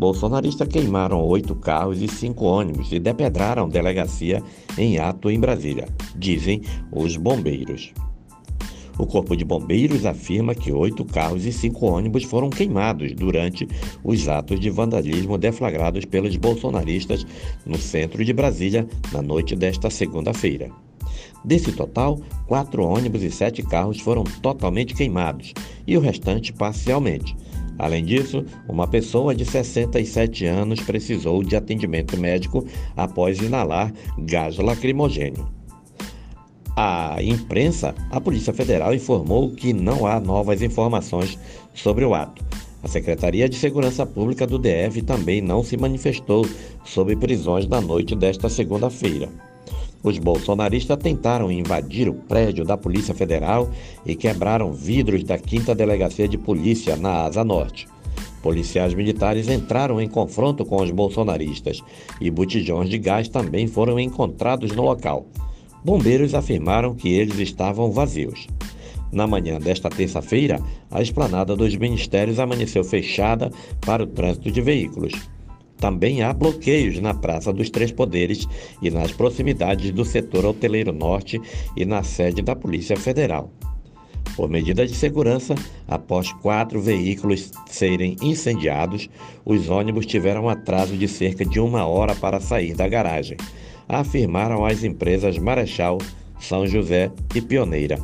bolsonaristas queimaram oito carros e cinco ônibus e depedraram delegacia em ato em Brasília, dizem os bombeiros. O Corpo de Bombeiros afirma que oito carros e cinco ônibus foram queimados durante os atos de vandalismo deflagrados pelos bolsonaristas no centro de Brasília na noite desta segunda-feira. Desse total, quatro ônibus e sete carros foram totalmente queimados e o restante parcialmente. Além disso, uma pessoa de 67 anos precisou de atendimento médico após inalar gás lacrimogênio. A imprensa, a Polícia Federal informou que não há novas informações sobre o ato. A Secretaria de Segurança Pública do DF também não se manifestou sobre prisões na noite desta segunda-feira. Os bolsonaristas tentaram invadir o prédio da Polícia Federal e quebraram vidros da 5 Delegacia de Polícia na Asa Norte. Policiais militares entraram em confronto com os bolsonaristas e botijões de gás também foram encontrados no local. Bombeiros afirmaram que eles estavam vazios. Na manhã desta terça-feira, a esplanada dos ministérios amanheceu fechada para o trânsito de veículos. Também há bloqueios na Praça dos Três Poderes e nas proximidades do setor hoteleiro norte e na sede da Polícia Federal. Por medida de segurança, após quatro veículos serem incendiados, os ônibus tiveram atraso de cerca de uma hora para sair da garagem afirmaram as empresas Marechal, São José e Pioneira.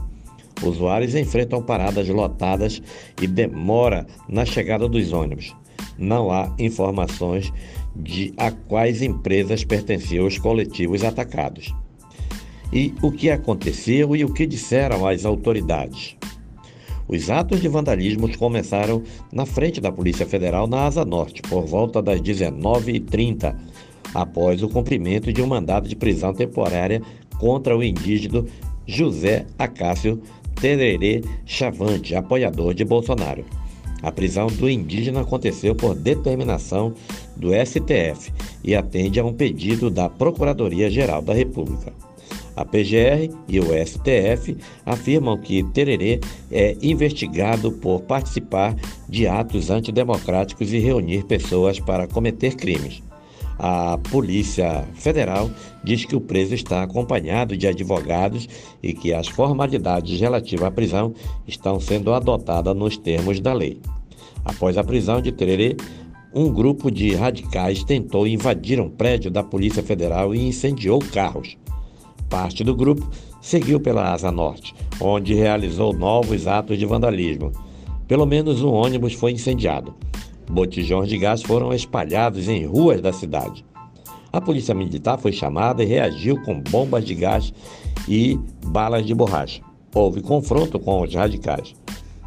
Usuários enfrentam paradas lotadas e demora na chegada dos ônibus. Não há informações de a quais empresas pertenciam os coletivos atacados. E o que aconteceu e o que disseram as autoridades. Os atos de vandalismo começaram na frente da Polícia Federal na Asa Norte, por volta das 19h30, após o cumprimento de um mandado de prisão temporária contra o indígena José Acácio Tererê Chavante, apoiador de Bolsonaro. A prisão do indígena aconteceu por determinação do STF e atende a um pedido da Procuradoria-Geral da República. A PGR e o STF afirmam que Tererê é investigado por participar de atos antidemocráticos e reunir pessoas para cometer crimes. A Polícia Federal diz que o preso está acompanhado de advogados e que as formalidades relativas à prisão estão sendo adotadas nos termos da lei. Após a prisão de Tererê, um grupo de radicais tentou invadir um prédio da Polícia Federal e incendiou carros. Parte do grupo seguiu pela Asa Norte, onde realizou novos atos de vandalismo. Pelo menos um ônibus foi incendiado. Botijões de gás foram espalhados em ruas da cidade. A polícia militar foi chamada e reagiu com bombas de gás e balas de borracha. Houve confronto com os radicais.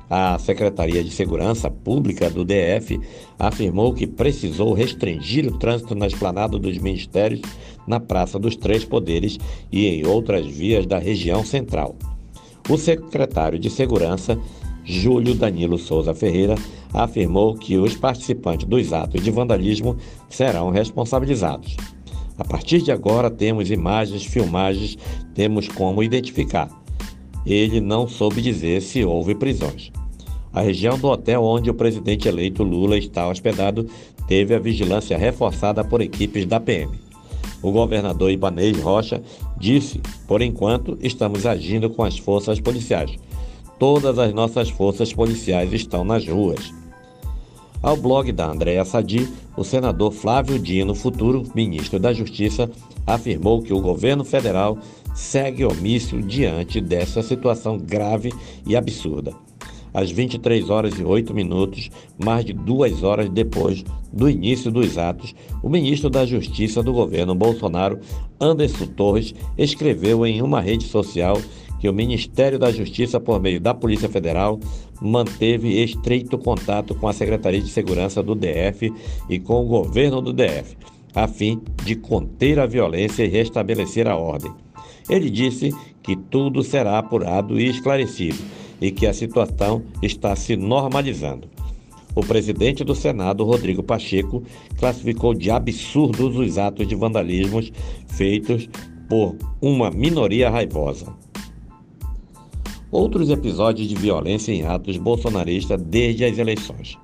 A Secretaria de Segurança Pública do DF afirmou que precisou restringir o trânsito na esplanada dos ministérios, na Praça dos Três Poderes e em outras vias da região central. O secretário de Segurança Júlio Danilo Souza Ferreira, afirmou que os participantes dos atos de vandalismo serão responsabilizados. A partir de agora temos imagens, filmagens, temos como identificar. Ele não soube dizer se houve prisões. A região do hotel onde o presidente eleito Lula está hospedado teve a vigilância reforçada por equipes da PM. O governador Ibanez Rocha disse: por enquanto, estamos agindo com as forças policiais Todas as nossas forças policiais estão nas ruas. Ao blog da Andréa Sadi, o senador Flávio Dino, futuro ministro da Justiça, afirmou que o governo federal segue omício diante dessa situação grave e absurda. Às 23 horas e 8 minutos, mais de duas horas depois do início dos atos, o ministro da Justiça do governo Bolsonaro, Anderson Torres, escreveu em uma rede social que o Ministério da Justiça, por meio da Polícia Federal, manteve estreito contato com a Secretaria de Segurança do DF e com o governo do DF, a fim de conter a violência e restabelecer a ordem. Ele disse que tudo será apurado e esclarecido e que a situação está se normalizando. O presidente do Senado, Rodrigo Pacheco, classificou de absurdos os atos de vandalismo feitos por uma minoria raivosa outros episódios de violência em atos bolsonaristas desde as eleições.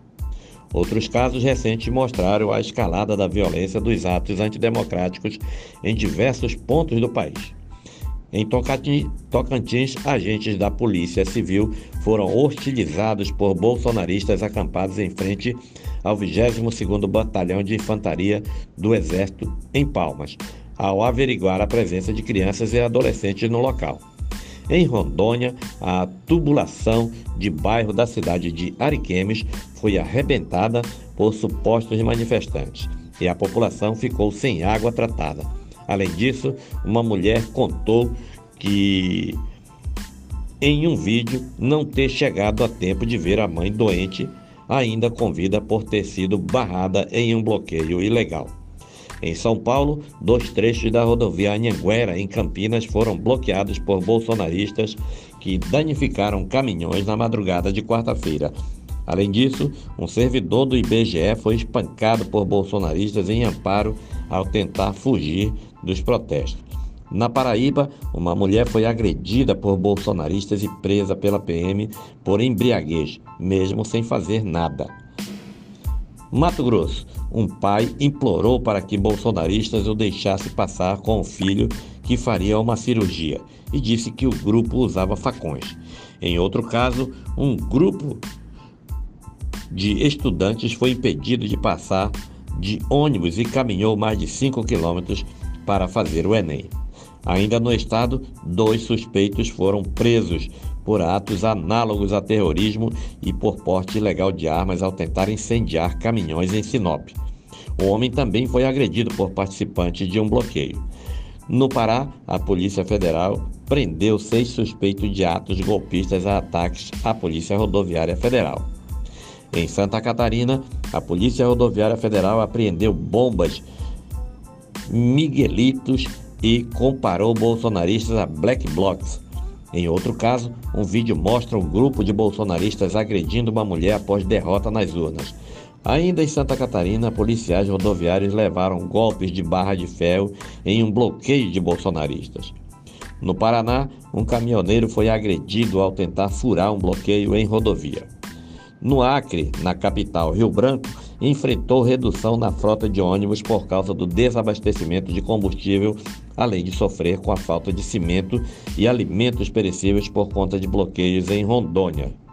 Outros casos recentes mostraram a escalada da violência dos atos antidemocráticos em diversos pontos do país. Em Tocantins, agentes da Polícia Civil foram hostilizados por bolsonaristas acampados em frente ao 22º Batalhão de Infantaria do Exército em Palmas, ao averiguar a presença de crianças e adolescentes no local. Em Rondônia, a tubulação de bairro da cidade de Ariquemes foi arrebentada por supostos manifestantes e a população ficou sem água tratada. Além disso, uma mulher contou que em um vídeo não ter chegado a tempo de ver a mãe doente, ainda com vida por ter sido barrada em um bloqueio ilegal. Em São Paulo, dois trechos da rodovia Anhanguera, em Campinas, foram bloqueados por bolsonaristas que danificaram caminhões na madrugada de quarta-feira. Além disso, um servidor do IBGE foi espancado por bolsonaristas em amparo ao tentar fugir dos protestos. Na Paraíba, uma mulher foi agredida por bolsonaristas e presa pela PM por embriaguez, mesmo sem fazer nada. Mato Grosso, um pai implorou para que bolsonaristas o deixassem passar com o filho que faria uma cirurgia e disse que o grupo usava facões. Em outro caso, um grupo de estudantes foi impedido de passar de ônibus e caminhou mais de 5 quilômetros para fazer o Enem. Ainda no estado, dois suspeitos foram presos por atos análogos a terrorismo e por porte ilegal de armas ao tentar incendiar caminhões em Sinop. O homem também foi agredido por participantes de um bloqueio. No Pará, a Polícia Federal prendeu seis suspeitos de atos golpistas a ataques à Polícia Rodoviária Federal. Em Santa Catarina, a Polícia Rodoviária Federal apreendeu bombas Miguelitos e comparou bolsonaristas a black blocs. Em outro caso, um vídeo mostra um grupo de bolsonaristas agredindo uma mulher após derrota nas urnas. Ainda em Santa Catarina, policiais rodoviários levaram golpes de barra de ferro em um bloqueio de bolsonaristas. No Paraná, um caminhoneiro foi agredido ao tentar furar um bloqueio em rodovia. No Acre, na capital Rio Branco, enfrentou redução na frota de ônibus por causa do desabastecimento de combustível, além de sofrer com a falta de cimento e alimentos perecíveis por conta de bloqueios em Rondônia.